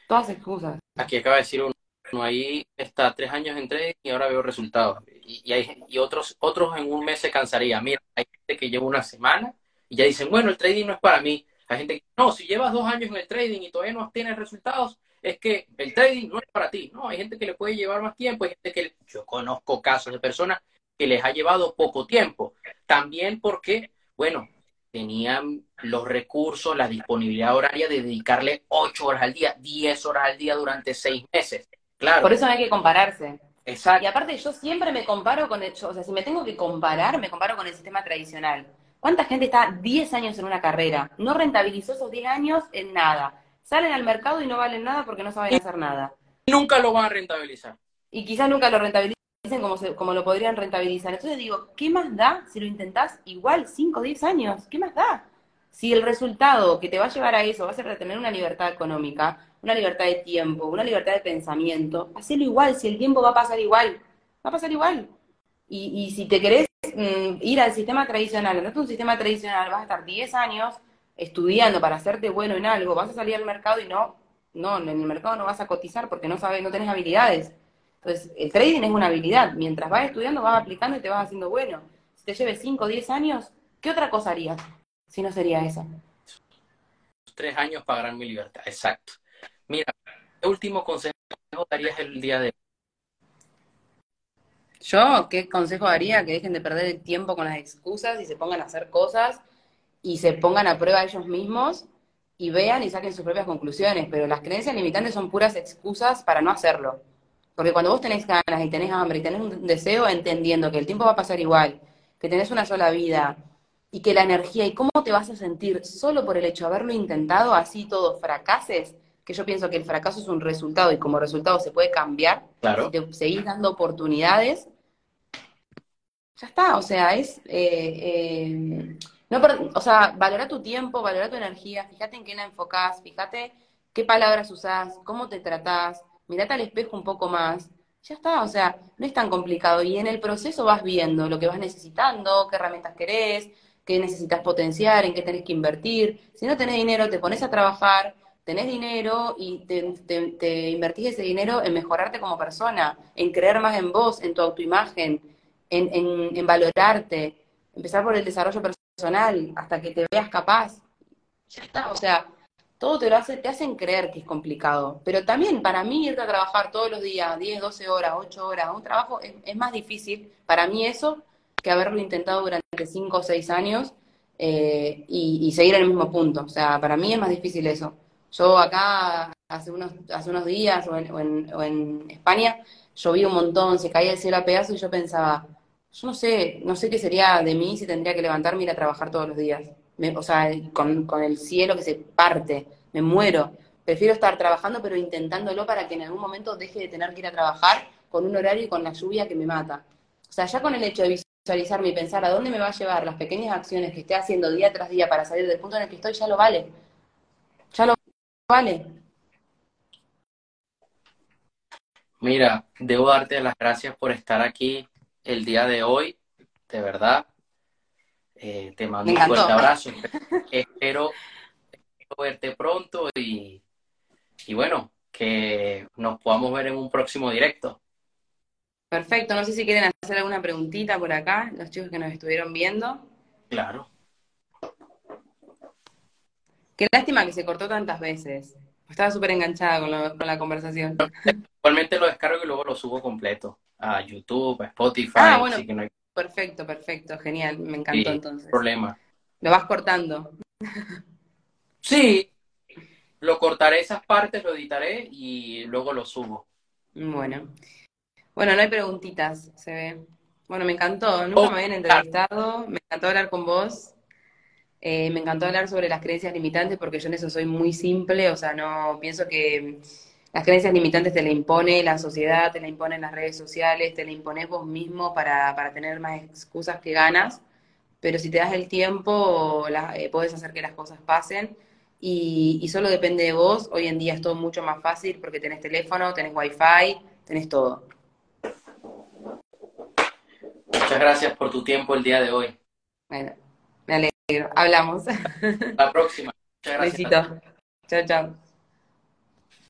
Todas excusas. Aquí acaba de decir uno, ahí está tres años en trading y ahora veo resultados y, hay, y otros, otros en un mes se cansaría. Mira, hay gente que lleva una semana y ya dicen, bueno, el trading no es para mí. Hay gente que, no, si llevas dos años en el trading y todavía no tienes resultados, es que el trading no es para ti. No, hay gente que le puede llevar más tiempo, hay gente que, yo conozco casos de personas que les ha llevado poco tiempo. También porque, bueno, tenían los recursos, la disponibilidad horaria de dedicarle ocho horas al día, diez horas al día durante seis meses. Claro. Por eso no hay que compararse. Exacto. Y aparte yo siempre me comparo con el, o sea, si me tengo que comparar, me comparo con el sistema tradicional. ¿Cuánta gente está 10 años en una carrera? No rentabilizó esos 10 años en nada. Salen al mercado y no valen nada porque no saben hacer nada. Nunca lo van a rentabilizar. Y quizás nunca lo rentabilicen como, como lo podrían rentabilizar. Entonces digo, ¿qué más da si lo intentás igual 5 o 10 años? ¿Qué más da? Si el resultado que te va a llevar a eso va a ser tener una libertad económica, una libertad de tiempo, una libertad de pensamiento, hacelo igual, si el tiempo va a pasar igual, va a pasar igual. Y, si te querés mm, ir al sistema tradicional, no es un sistema tradicional, vas a estar 10 años estudiando para hacerte bueno en algo, vas a salir al mercado y no, no, en el mercado no vas a cotizar porque no sabes, no tenés habilidades. Entonces, el trading es una habilidad. Mientras vas estudiando, vas aplicando y te vas haciendo bueno. Si te lleves 5 o 10 años, ¿qué otra cosa harías? Si no sería esa. Tres años pagarán mi libertad, exacto. Mira, ¿qué último consejo darías el día de hoy? Yo, ¿qué consejo daría? Que dejen de perder el tiempo con las excusas y se pongan a hacer cosas y se pongan a prueba ellos mismos y vean y saquen sus propias conclusiones. Pero las creencias limitantes son puras excusas para no hacerlo. Porque cuando vos tenés ganas y tenés hambre y tenés un deseo, entendiendo que el tiempo va a pasar igual, que tenés una sola vida y que la energía y cómo te vas a sentir solo por el hecho de haberlo intentado, así todo fracases, que yo pienso que el fracaso es un resultado y como resultado se puede cambiar, claro. si te seguís dando oportunidades, ya está, o sea, es... Eh, eh, no, o sea, valora tu tiempo, valora tu energía, fíjate en qué la enfocás, fíjate qué palabras usás, cómo te tratás, mirate al espejo un poco más, ya está, o sea, no es tan complicado y en el proceso vas viendo lo que vas necesitando, qué herramientas querés, qué necesitas potenciar, en qué tenés que invertir. Si no tenés dinero, te pones a trabajar, tenés dinero y te, invertís ese dinero en mejorarte como persona, en creer más en vos, en tu autoimagen, en, en, valorarte, empezar por el desarrollo personal hasta que te veas capaz. Ya está, o sea, todo te lo hace, te hacen creer que es complicado. Pero también para mí irte a trabajar todos los días, 10, 12 horas, 8 horas, un trabajo es, más difícil, para mí eso, que haberlo intentado durante 5 o 6 años eh, y, seguir en el mismo punto. O sea, para mí es más difícil eso. Yo acá hace unos, hace unos días o en, o, en, España llovía un montón, se caía el cielo a pedazos y yo pensaba, yo no sé, no sé qué sería de mí si tendría que levantarme y ir a trabajar todos los días. O sea, con, con el cielo que se parte, me muero. Prefiero estar trabajando pero intentándolo para que en algún momento deje de tener que ir a trabajar con un horario y con la lluvia que me mata. O sea, ya con el hecho de visualizarme y pensar a dónde me va a llevar las pequeñas acciones que esté haciendo día tras día para salir del punto en el que estoy, ya lo vale. Ya lo Vale. Mira, debo darte las gracias por estar aquí el día de hoy, de verdad. Eh, te mando un fuerte abrazo. Espero, verte pronto y, y bueno, que nos podamos ver en un próximo directo. Perfecto, no sé si quieren hacer alguna preguntita por acá, los chicos que nos estuvieron viendo. Claro. Qué lástima que se cortó tantas veces. Estaba súper enganchada con, con, la conversación. Igualmente lo descargo y luego lo subo completo a YouTube, a Spotify. Ah, bueno, perfecto, perfecto, genial, me encantó sí, entonces. problema. Lo vas cortando. Sí, lo cortaré esas partes, lo editaré y luego lo subo. Bueno. Bueno, no hay preguntitas, se ve. Bueno, me encantó, nunca me habían entrevistado, me encantó hablar con vos. Eh, me encantó hablar sobre las creencias limitantes porque yo en eso soy muy simple, o sea, no pienso que las creencias limitantes te la impone la sociedad, te la imponen las redes sociales, te la impones vos mismo para, para tener más excusas que ganas, pero si te das el tiempo, la, eh, puedes hacer que las cosas pasen y, y, solo depende de vos. Hoy en día es todo mucho más fácil porque tenés teléfono, tenés wifi, tenés todo. Muchas gracias por tu tiempo el día de hoy. Bueno, me alegro. Hablamos. La próxima. Muchas gracias. Besito. Chao, chao.